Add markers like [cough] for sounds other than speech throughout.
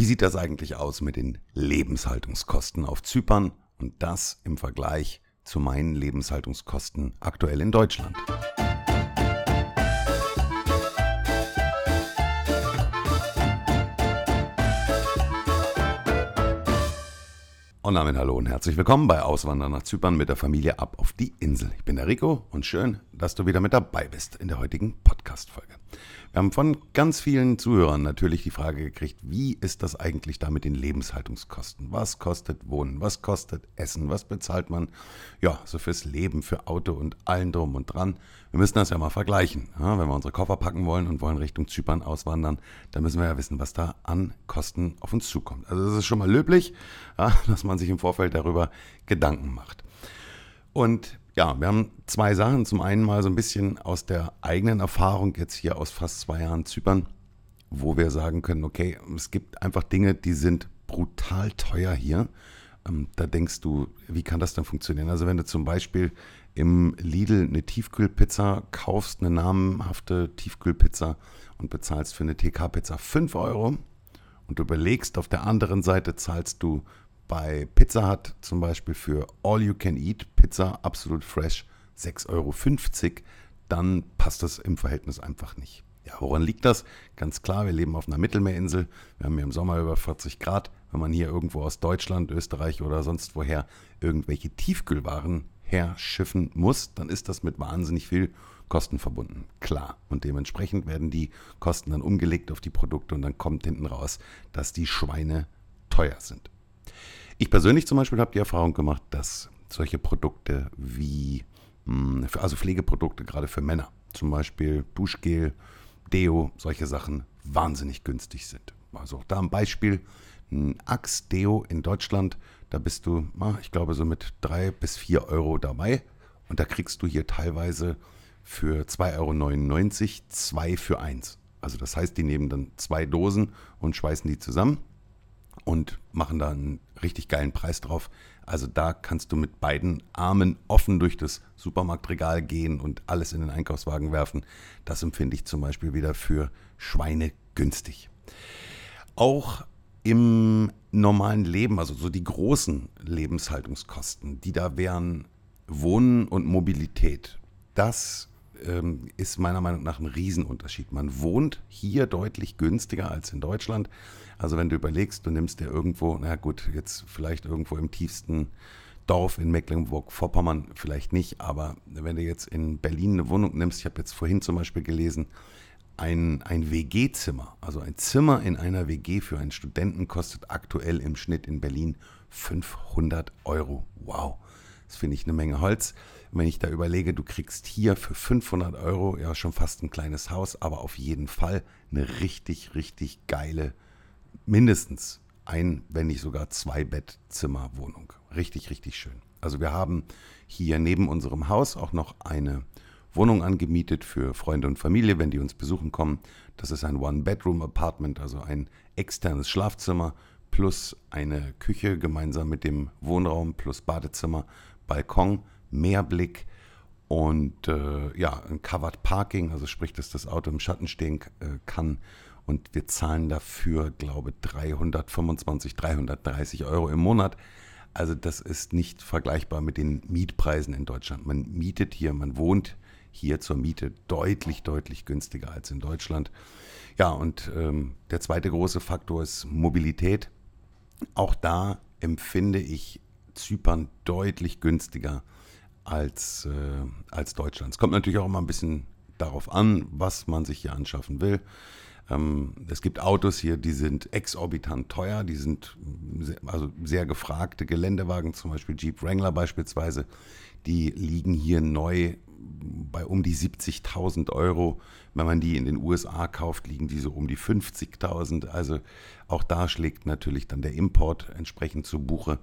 Wie sieht das eigentlich aus mit den Lebenshaltungskosten auf Zypern und das im Vergleich zu meinen Lebenshaltungskosten aktuell in Deutschland? Und damit hallo und herzlich willkommen bei Auswandern nach Zypern mit der Familie ab auf die Insel. Ich bin der Rico und schön, dass du wieder mit dabei bist in der heutigen Podcast-Folge. Wir haben von ganz vielen Zuhörern natürlich die Frage gekriegt, wie ist das eigentlich da mit den Lebenshaltungskosten? Was kostet Wohnen? Was kostet Essen? Was bezahlt man? Ja, so fürs Leben, für Auto und allen drum und dran. Wir müssen das ja mal vergleichen. Ja, wenn wir unsere Koffer packen wollen und wollen Richtung Zypern auswandern, dann müssen wir ja wissen, was da an Kosten auf uns zukommt. Also das ist schon mal löblich, ja, [laughs] dass man sich im Vorfeld darüber Gedanken macht. Und ja, wir haben zwei Sachen. Zum einen mal so ein bisschen aus der eigenen Erfahrung, jetzt hier aus fast zwei Jahren Zypern, wo wir sagen können, okay, es gibt einfach Dinge, die sind brutal teuer hier. Ähm, da denkst du, wie kann das denn funktionieren? Also wenn du zum Beispiel im Lidl eine Tiefkühlpizza kaufst, eine namenhafte Tiefkühlpizza und bezahlst für eine TK-Pizza 5 Euro und du überlegst, auf der anderen Seite zahlst du bei Pizza Hut zum Beispiel für All You Can Eat Pizza absolut fresh 6,50 Euro, dann passt das im Verhältnis einfach nicht. Ja, woran liegt das? Ganz klar, wir leben auf einer Mittelmeerinsel. Wir haben hier im Sommer über 40 Grad. Wenn man hier irgendwo aus Deutschland, Österreich oder sonst woher irgendwelche Tiefkühlwaren herschiffen muss, dann ist das mit wahnsinnig viel Kosten verbunden. Klar. Und dementsprechend werden die Kosten dann umgelegt auf die Produkte und dann kommt hinten raus, dass die Schweine teuer sind. Ich persönlich zum Beispiel habe die Erfahrung gemacht, dass solche Produkte wie, hm, also Pflegeprodukte gerade für Männer, zum Beispiel Duschgel, Deo, solche Sachen wahnsinnig günstig sind. Also auch da ein Beispiel, ein Axe Deo in Deutschland, da bist du, ich glaube, so mit drei bis vier Euro dabei. Und da kriegst du hier teilweise für 2,99 Euro zwei für eins. Also das heißt, die nehmen dann zwei Dosen und schweißen die zusammen und machen da einen richtig geilen Preis drauf. Also da kannst du mit beiden Armen offen durch das Supermarktregal gehen und alles in den Einkaufswagen werfen. Das empfinde ich zum Beispiel wieder für Schweine günstig. Auch im normalen Leben, also so die großen Lebenshaltungskosten, die da wären Wohnen und Mobilität. Das ähm, ist meiner Meinung nach ein Riesenunterschied. Man wohnt hier deutlich günstiger als in Deutschland. Also wenn du überlegst, du nimmst dir irgendwo, na gut, jetzt vielleicht irgendwo im tiefsten Dorf in Mecklenburg-Vorpommern vielleicht nicht, aber wenn du jetzt in Berlin eine Wohnung nimmst, ich habe jetzt vorhin zum Beispiel gelesen, ein, ein WG-Zimmer, also ein Zimmer in einer WG für einen Studenten kostet aktuell im Schnitt in Berlin 500 Euro. Wow, das finde ich eine Menge Holz. Wenn ich da überlege, du kriegst hier für 500 Euro ja schon fast ein kleines Haus, aber auf jeden Fall eine richtig, richtig geile mindestens ein, wenn nicht sogar zwei Bettzimmerwohnung. Richtig, richtig schön. Also wir haben hier neben unserem Haus auch noch eine Wohnung angemietet für Freunde und Familie, wenn die uns besuchen kommen. Das ist ein One-Bedroom-Apartment, also ein externes Schlafzimmer plus eine Küche gemeinsam mit dem Wohnraum plus Badezimmer, Balkon, Meerblick und äh, ja, ein Covered Parking, also sprich, dass das Auto im Schatten stehen äh, kann und wir zahlen dafür, glaube ich, 325, 330 Euro im Monat. Also das ist nicht vergleichbar mit den Mietpreisen in Deutschland. Man mietet hier, man wohnt hier zur Miete deutlich, deutlich günstiger als in Deutschland. Ja, und ähm, der zweite große Faktor ist Mobilität. Auch da empfinde ich Zypern deutlich günstiger als, äh, als Deutschland. Es kommt natürlich auch immer ein bisschen darauf an, was man sich hier anschaffen will. Ähm, es gibt Autos hier, die sind exorbitant teuer, die sind sehr, also sehr gefragte Geländewagen, zum Beispiel Jeep Wrangler beispielsweise, die liegen hier neu bei um die 70.000 Euro. Wenn man die in den USA kauft, liegen die so um die 50.000. Also auch da schlägt natürlich dann der Import entsprechend zu Buche.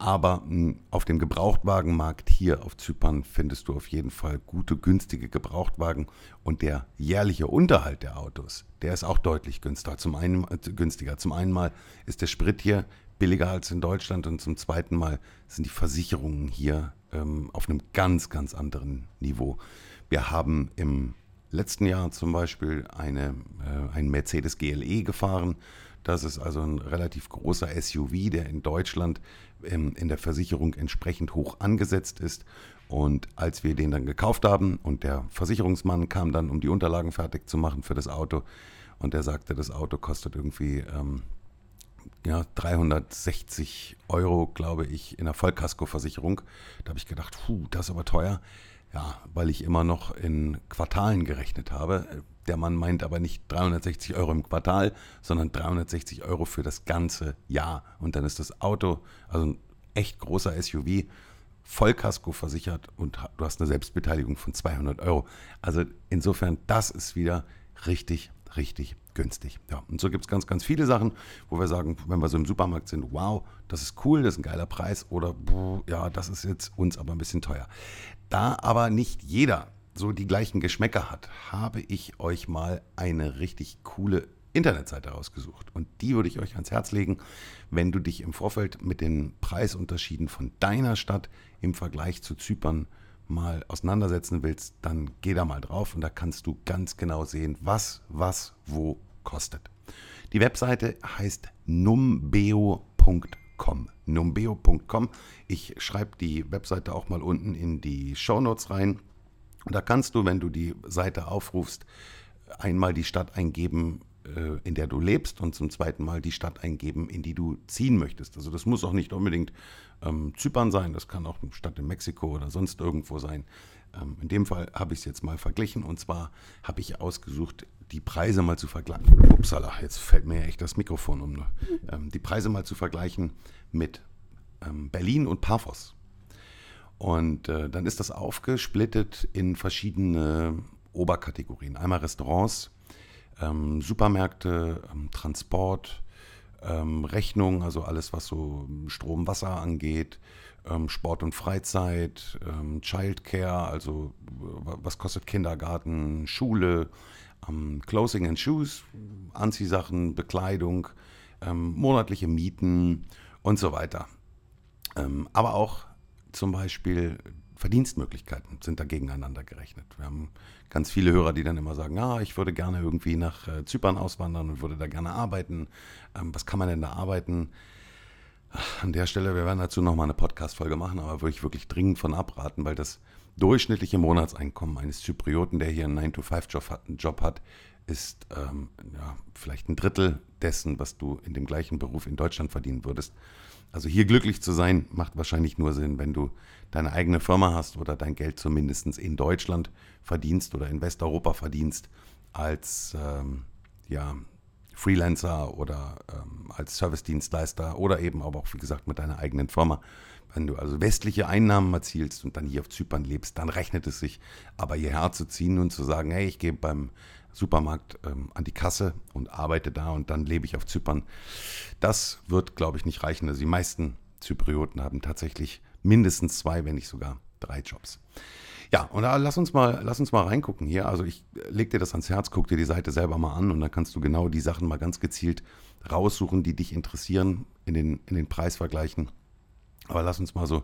Aber hm, auf dem Gebrauchtwagenmarkt hier auf Zypern findest du auf jeden Fall gute, günstige Gebrauchtwagen. Und der jährliche Unterhalt der Autos, der ist auch deutlich günstiger. Zum einen, äh, günstiger. Zum einen mal ist der Sprit hier billiger als in Deutschland und zum zweiten Mal sind die Versicherungen hier ähm, auf einem ganz, ganz anderen Niveau. Wir haben im letzten Jahr zum Beispiel eine, äh, ein Mercedes GLE gefahren. Das ist also ein relativ großer SUV, der in Deutschland ähm, in der Versicherung entsprechend hoch angesetzt ist. Und als wir den dann gekauft haben und der Versicherungsmann kam dann, um die Unterlagen fertig zu machen für das Auto, und der sagte, das Auto kostet irgendwie ähm, ja, 360 Euro, glaube ich, in der Vollkaskoversicherung. Da habe ich gedacht, puh, das ist aber teuer. Ja, weil ich immer noch in Quartalen gerechnet habe. Der Mann meint aber nicht 360 Euro im Quartal, sondern 360 Euro für das ganze Jahr. Und dann ist das Auto, also ein echt großer SUV, Vollkasko versichert und du hast eine Selbstbeteiligung von 200 Euro. Also insofern, das ist wieder richtig, richtig günstig. Ja, und so gibt es ganz, ganz viele Sachen, wo wir sagen, wenn wir so im Supermarkt sind, wow, das ist cool, das ist ein geiler Preis oder ja, das ist jetzt uns aber ein bisschen teuer. Da aber nicht jeder so die gleichen Geschmäcker hat, habe ich euch mal eine richtig coole Internetseite rausgesucht. Und die würde ich euch ans Herz legen, wenn du dich im Vorfeld mit den Preisunterschieden von deiner Stadt im Vergleich zu Zypern mal auseinandersetzen willst, dann geh da mal drauf und da kannst du ganz genau sehen, was, was, wo kostet. Die Webseite heißt numbeo.com. Numbeo.com. Ich schreibe die Webseite auch mal unten in die Show Notes rein. Da kannst du, wenn du die Seite aufrufst, einmal die Stadt eingeben, in der du lebst und zum zweiten Mal die Stadt eingeben, in die du ziehen möchtest. Also das muss auch nicht unbedingt ähm, Zypern sein, das kann auch eine Stadt in Mexiko oder sonst irgendwo sein. Ähm, in dem Fall habe ich es jetzt mal verglichen und zwar habe ich ausgesucht, die Preise mal zu vergleichen. Upsala, jetzt fällt mir echt das Mikrofon um. Ne? Ähm, die Preise mal zu vergleichen mit ähm, Berlin und Paphos. Und äh, dann ist das aufgesplittet in verschiedene Oberkategorien. Einmal Restaurants, ähm, Supermärkte, ähm, Transport, ähm, Rechnung, also alles, was so Strom, Wasser angeht, ähm, Sport und Freizeit, ähm, Childcare, also was kostet Kindergarten, Schule, ähm, Clothing and Shoes, Anziehsachen, Bekleidung, monatliche Mieten und so weiter. aber auch zum Beispiel Verdienstmöglichkeiten sind da gegeneinander gerechnet. Wir haben ganz viele Hörer, die dann immer sagen, ah, ich würde gerne irgendwie nach äh, Zypern auswandern und würde da gerne arbeiten. Ähm, was kann man denn da arbeiten? An der Stelle, wir werden dazu nochmal eine Podcast-Folge machen, aber würde ich wirklich dringend von abraten, weil das durchschnittliche Monatseinkommen eines Zyprioten, der hier einen 9-to-5-Job hat, ist ähm, ja, vielleicht ein Drittel dessen, was du in dem gleichen Beruf in Deutschland verdienen würdest. Also hier glücklich zu sein, macht wahrscheinlich nur Sinn, wenn du deine eigene Firma hast oder dein Geld zumindest in Deutschland verdienst oder in Westeuropa verdienst als ähm, ja, Freelancer oder ähm, als Servicedienstleister oder eben aber auch, wie gesagt, mit deiner eigenen Firma. Wenn du also westliche Einnahmen erzielst und dann hier auf Zypern lebst, dann rechnet es sich. Aber hierher zu ziehen und zu sagen, hey, ich gehe beim Supermarkt ähm, an die Kasse und arbeite da und dann lebe ich auf Zypern. Das wird, glaube ich, nicht reichen. Also die meisten Zyprioten haben tatsächlich mindestens zwei, wenn nicht sogar drei Jobs. Ja, und da lass uns mal, lass uns mal reingucken hier. Also ich leg dir das ans Herz, guck dir die Seite selber mal an und dann kannst du genau die Sachen mal ganz gezielt raussuchen, die dich interessieren, in den, in den Preisvergleichen. Aber lass uns mal so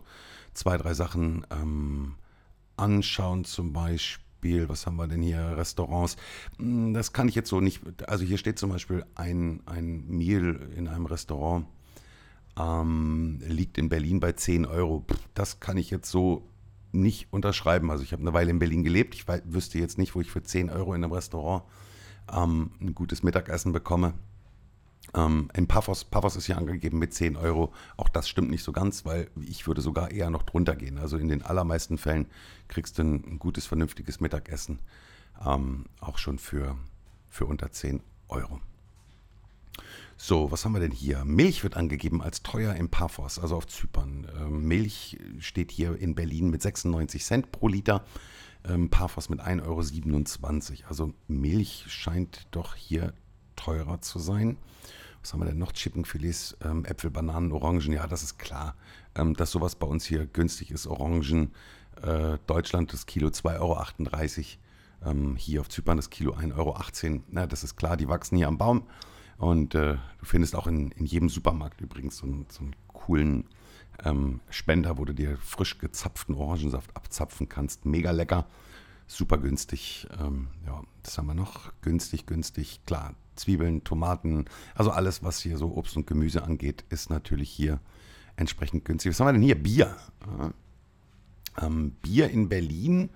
zwei, drei Sachen ähm, anschauen, zum Beispiel Beispiel, was haben wir denn hier? Restaurants. Hm, das kann ich jetzt so nicht. Also hier steht zum Beispiel ein, ein Meal in einem Restaurant, ähm, liegt in Berlin bei 10 Euro. Das kann ich jetzt so nicht unterschreiben. Also ich habe eine Weile in Berlin gelebt. Ich wüsste jetzt nicht, wo ich für 10 Euro in einem Restaurant ähm, ein gutes Mittagessen bekomme. Ähm, in Paphos, Paphos ist hier angegeben mit 10 Euro. Auch das stimmt nicht so ganz, weil ich würde sogar eher noch drunter gehen. Also in den allermeisten Fällen kriegst du ein, gutes, vernünftiges Mittagessen. Ähm, auch schon für, für unter 10 Euro. So, was haben wir denn hier? Milch wird angegeben als teuer in Paphos, also auf Zypern. Ähm, Milch steht hier in Berlin mit 96 Cent pro Liter, ähm, Paphos mit 1,27 Euro. Also Milch scheint doch hier teurer zu sein. Was haben wir denn noch? Chippenfilets, ähm, Äpfel, Bananen, Orangen. Ja, das ist klar, ähm, dass sowas bei uns hier günstig ist. Orangen, äh, Deutschland das Kilo 2,38 Euro. Ähm, hier auf Zypern das Kilo 1,18 Euro. Na, das ist klar, die wachsen hier am Baum. Und äh, du findest auch in, in jedem Supermarkt übrigens so, einen, so einen coolen ähm, Spender, wo du dir frisch gezapften Orangensaft abzapfen kannst. Mega lecker. super günstig. Ähm, ja, das haben wir noch. Günstig, günstig. Klar, Zwiebeln, Tomaten, also alles, was hier so Obst und Gemüse angeht, ist natürlich hier entsprechend günstig. Was haben wir denn hier? Bier. Ähm, Bier in Berlin,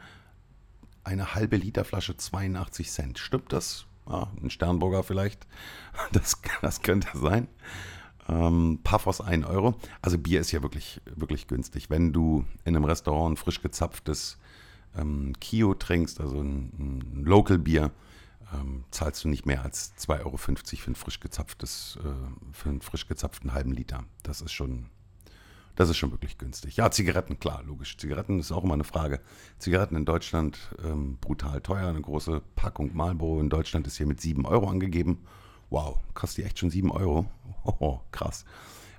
eine halbe Liter Flasche 82 Cent. Stimmt das? Ja, ein Sternburger vielleicht. [laughs] Das, das könnte sein. Ähm, Paphos 1 Euro. Also Bier ist ja wirklich, wirklich günstig. Wenn du in einem Restaurant ein frisch gezapftes ähm, Kio trinkst, also ein, ein Local Bier, ähm, zahlst du nicht mehr als 2,50 Euro für ein frisch gezapftes, äh, für einen frisch gezapften halben Liter. Das ist schon, das ist schon wirklich günstig. Ja, Zigaretten, klar, logisch. Zigaretten ist auch immer eine Frage. Zigaretten in Deutschland ähm, brutal teuer. Eine große Packung Marlboro in Deutschland ist hier mit 7 Euro angegeben. Wow, kostet die echt schon 7 Euro? [laughs] Oh, krass.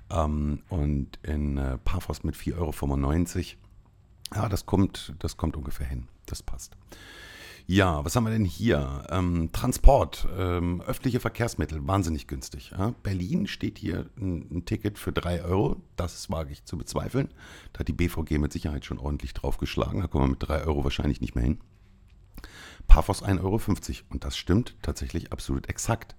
Ähm, und in äh, Paphos mit 4,95 Euro. Ja, das kommt, das kommt ungefähr hin. Das passt. Ja, was haben wir denn hier? Ähm, Transport, ähm, öffentliche Verkehrsmittel, wahnsinnig günstig. Ja? Berlin steht hier ein, ein, Ticket für 3 Euro. Das wage ich zu bezweifeln. Da hat die BVG mit Sicherheit schon ordentlich draufgeschlagen. Da kommen wir mit 3 Euro wahrscheinlich nicht mehr hin. Paphos 1,50 Euro. Und das stimmt tatsächlich absolut exakt.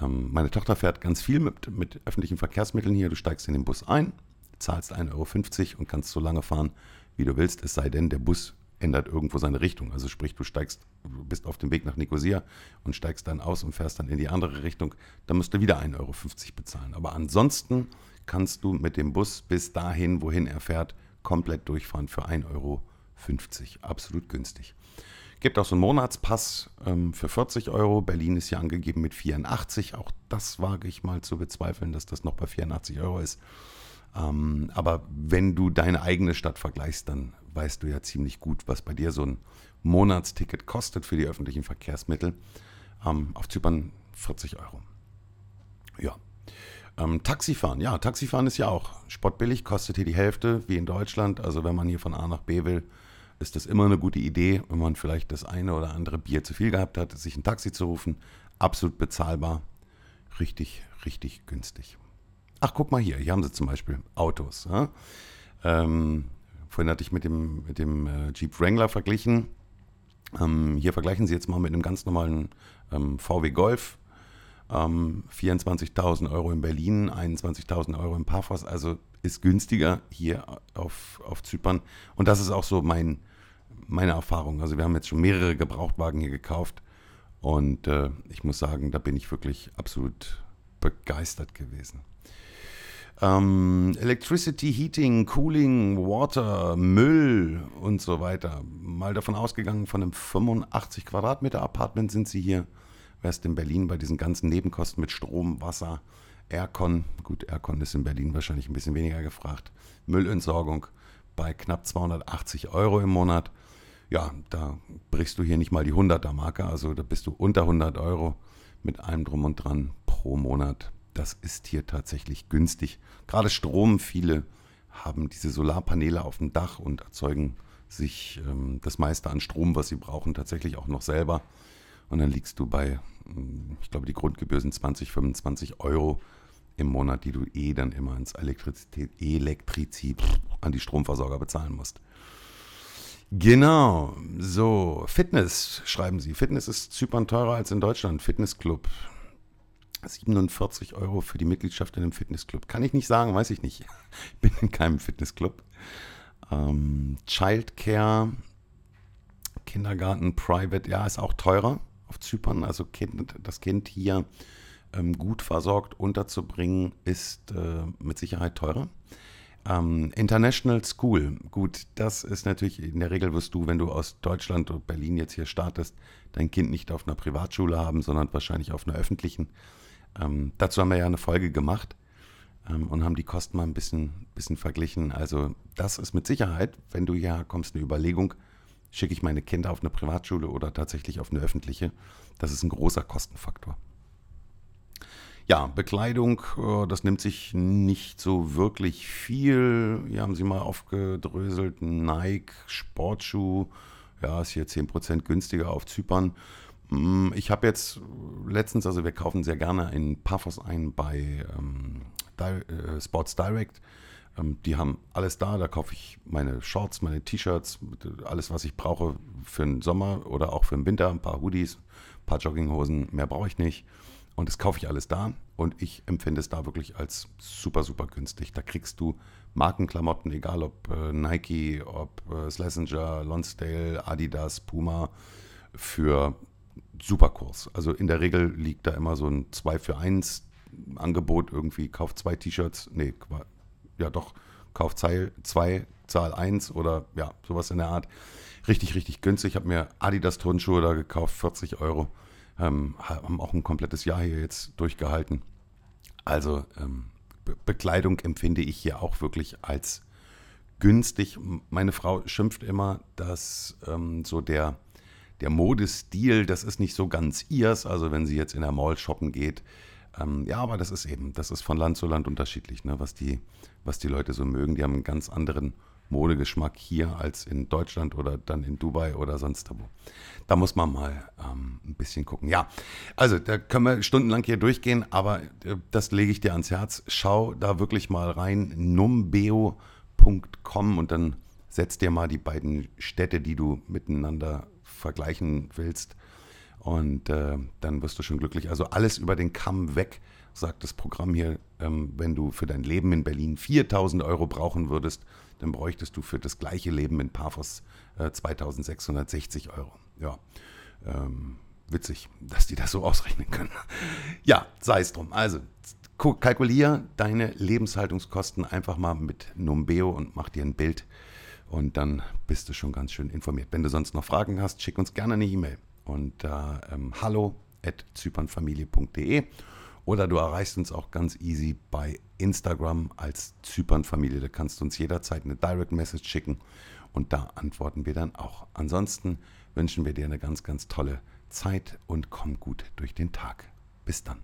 Ähm, meine Tochter fährt ganz viel mit, mit öffentlichen Verkehrsmitteln hier. Du steigst in den Bus ein, zahlst 1,50 Euro und kannst so lange fahren, wie du willst. Es sei denn, der Bus ändert irgendwo seine Richtung. Also sprich, du steigst, du bist auf dem Weg nach Nicosia und steigst dann aus und fährst dann in die andere Richtung, dann musst du wieder 1,50 Euro bezahlen. Aber ansonsten kannst du mit dem Bus bis dahin, wohin er fährt, komplett durchfahren für 1,50 Euro. Absolut günstig. Gibt auch so einen Monatspass ähm, für 40 Euro. Berlin ist hier angegeben mit 84. Auch das wage ich mal zu bezweifeln, dass das noch bei 84 Euro ist. Ähm, aber wenn du deine eigene Stadt vergleichst, dann weißt du ja ziemlich gut, was bei dir so ein Monatsticket kostet für die öffentlichen Verkehrsmittel. Ähm, auf Zypern 40 Euro. Ja. Ähm, Taxifahren, ja, Taxifahren ist ja auch spottbillig, kostet hier die Hälfte wie in Deutschland. Also wenn man hier von A nach B will, ist das immer eine gute Idee, wenn man vielleicht das eine oder andere Bier zu viel gehabt hat, sich ein Taxi zu rufen. Absolut bezahlbar, richtig, richtig günstig. Ach, guck mal hier, hier haben sie zum Beispiel Autos. Ja? Ähm, vorhin hatte ich mit dem, mit dem äh, Jeep Wrangler verglichen. Ähm, hier vergleichen Sie jetzt mal mit einem ganz normalen ähm, VW Golf. 24.000 ähm, Euro in Berlin, 21.000 Euro in Paphos. Also ist günstiger hier auf, auf Zypern. Und das ist auch so mein, meine Erfahrung. Also wir haben jetzt schon mehrere Gebrauchtwagen hier gekauft. Und äh, ich muss sagen, da bin ich wirklich absolut begeistert gewesen. Ähm, Electricity, Heating, Cooling, Water, Müll und so weiter. Mal davon ausgegangen, von einem 85 Quadratmeter Apartment sind sie hier. Wärst in Berlin bei diesen ganzen Nebenkosten mit Strom, Wasser, Aircon. Gut, Aircon ist in Berlin wahrscheinlich ein bisschen weniger gefragt. Müllentsorgung bei knapp 280 Euro im Monat. Ja, da brichst du hier nicht mal die 100er-Marke. Also da bist du unter 100 Euro mit allem drum und dran pro Monat das ist hier tatsächlich günstig. Gerade Strom, viele haben diese Solarpaneele auf dem Dach und erzeugen sich ähm, das meiste an Strom, was sie brauchen, tatsächlich auch noch selber. Und dann liegst du bei, hm, ich glaube, die Grundgebühr sind 20, 25 Euro im Monat, die du eh dann immer ins Elektrizität, Elektrizität an die Stromversorger bezahlen musst. Genau, so, Fitness, schreiben sie. Fitness ist Zypern teurer als in Deutschland. Fitnessclub. 47 Euro für die Mitgliedschaft in einem Fitnessclub. Kann ich nicht sagen, weiß ich nicht. [laughs] Ich bin in keinem Fitnessclub. Ähm, Childcare, Kindergarten, Private, ja, ist auch teurer auf Zypern. Also kind, das Kind hier ähm, gut versorgt unterzubringen, ist äh, mit Sicherheit teurer. Ähm, International School, gut, das ist natürlich, in der Regel wirst du, wenn du aus Deutschland oder Berlin jetzt hier startest, dein Kind nicht auf einer Privatschule haben, sondern wahrscheinlich auf einer öffentlichen. Ähm, dazu haben wir ja eine Folge gemacht ähm, und haben die Kosten mal ein bisschen, bisschen verglichen. Also das ist mit Sicherheit, wenn du hier kommst, eine Überlegung, schicke ich meine Kinder auf eine Privatschule oder tatsächlich auf eine öffentliche. Das ist ein großer Kostenfaktor. Ja, Bekleidung, äh, das nimmt sich nicht so wirklich viel. Hier haben sie mal aufgedröselt. Nike, Sportschuh, ja, ist hier 10% günstiger auf Zypern. Mm, ich habe jetzt letztens, also wir kaufen sehr gerne in Paphos ein bei ähm, äh, Sports Direct. Ähm, die haben alles da, da kaufe ich meine Shorts, meine T-Shirts, alles, was ich brauche für den Sommer oder auch für den Winter, ein paar Hoodies, ein paar Jogginghosen, mehr brauche ich nicht. Und das kaufe ich alles da und ich empfinde es da wirklich als super, super günstig. Da kriegst du Markenklamotten, egal ob äh, Nike, ob äh, Schlesinger, Lonsdale, Adidas, Puma, für super Kurs. Also in der Regel liegt da immer so ein 2 für 1 Angebot irgendwie, kauf zwei T-Shirts, nee, ja doch, kauf zwei, Zahl 1 oder ja, sowas in der Art. Richtig, richtig günstig. Ich habe mir Adidas Turnschuhe da gekauft, 40 Euro ähm, haben auch ein komplettes Jahr hier jetzt durchgehalten. Also ähm, Be Bekleidung empfinde ich hier auch wirklich als günstig. Meine Frau schimpft immer, dass ähm, so der, der Modestil, das ist nicht so ganz ihrs. Also wenn sie jetzt in der Mall shoppen geht, ähm, ja, aber das ist eben, das ist von Land zu Land unterschiedlich, ne, was, die, was die Leute so mögen. Die haben einen ganz anderen Modegeschmack hier als in Deutschland oder dann in Dubai oder sonst wo. Da muss man mal ähm, ein bisschen gucken. Ja, also da können wir stundenlang hier durchgehen, aber äh, das lege ich dir ans Herz. Schau da wirklich mal rein, numbeo.com und dann setz dir mal die beiden Städte, die du miteinander vergleichen willst. Und äh, dann wirst du schon glücklich. Also alles über den Kamm weg, sagt das Programm hier. Ähm, wenn du für dein Leben in Berlin 4000 Euro brauchen würdest, dann bräuchtest du für das gleiche Leben in Paphos äh, 2660 Euro. Ja, ähm, witzig, dass die das so ausrechnen können. [laughs] ja, sei es drum. Also, kalkulier deine Lebenshaltungskosten einfach mal mit Numbeo und mach dir ein Bild und dann bist du schon ganz schön informiert. Wenn du sonst noch Fragen hast, schick uns gerne eine E-Mail unter ähm, hallo oder du erreichst uns auch ganz easy bei Instagram als Zypernfamilie. Da kannst du uns jederzeit eine Direct Message schicken und da antworten wir dann auch. Ansonsten wünschen wir dir eine ganz, ganz tolle Zeit und komm gut durch den Tag. Bis dann.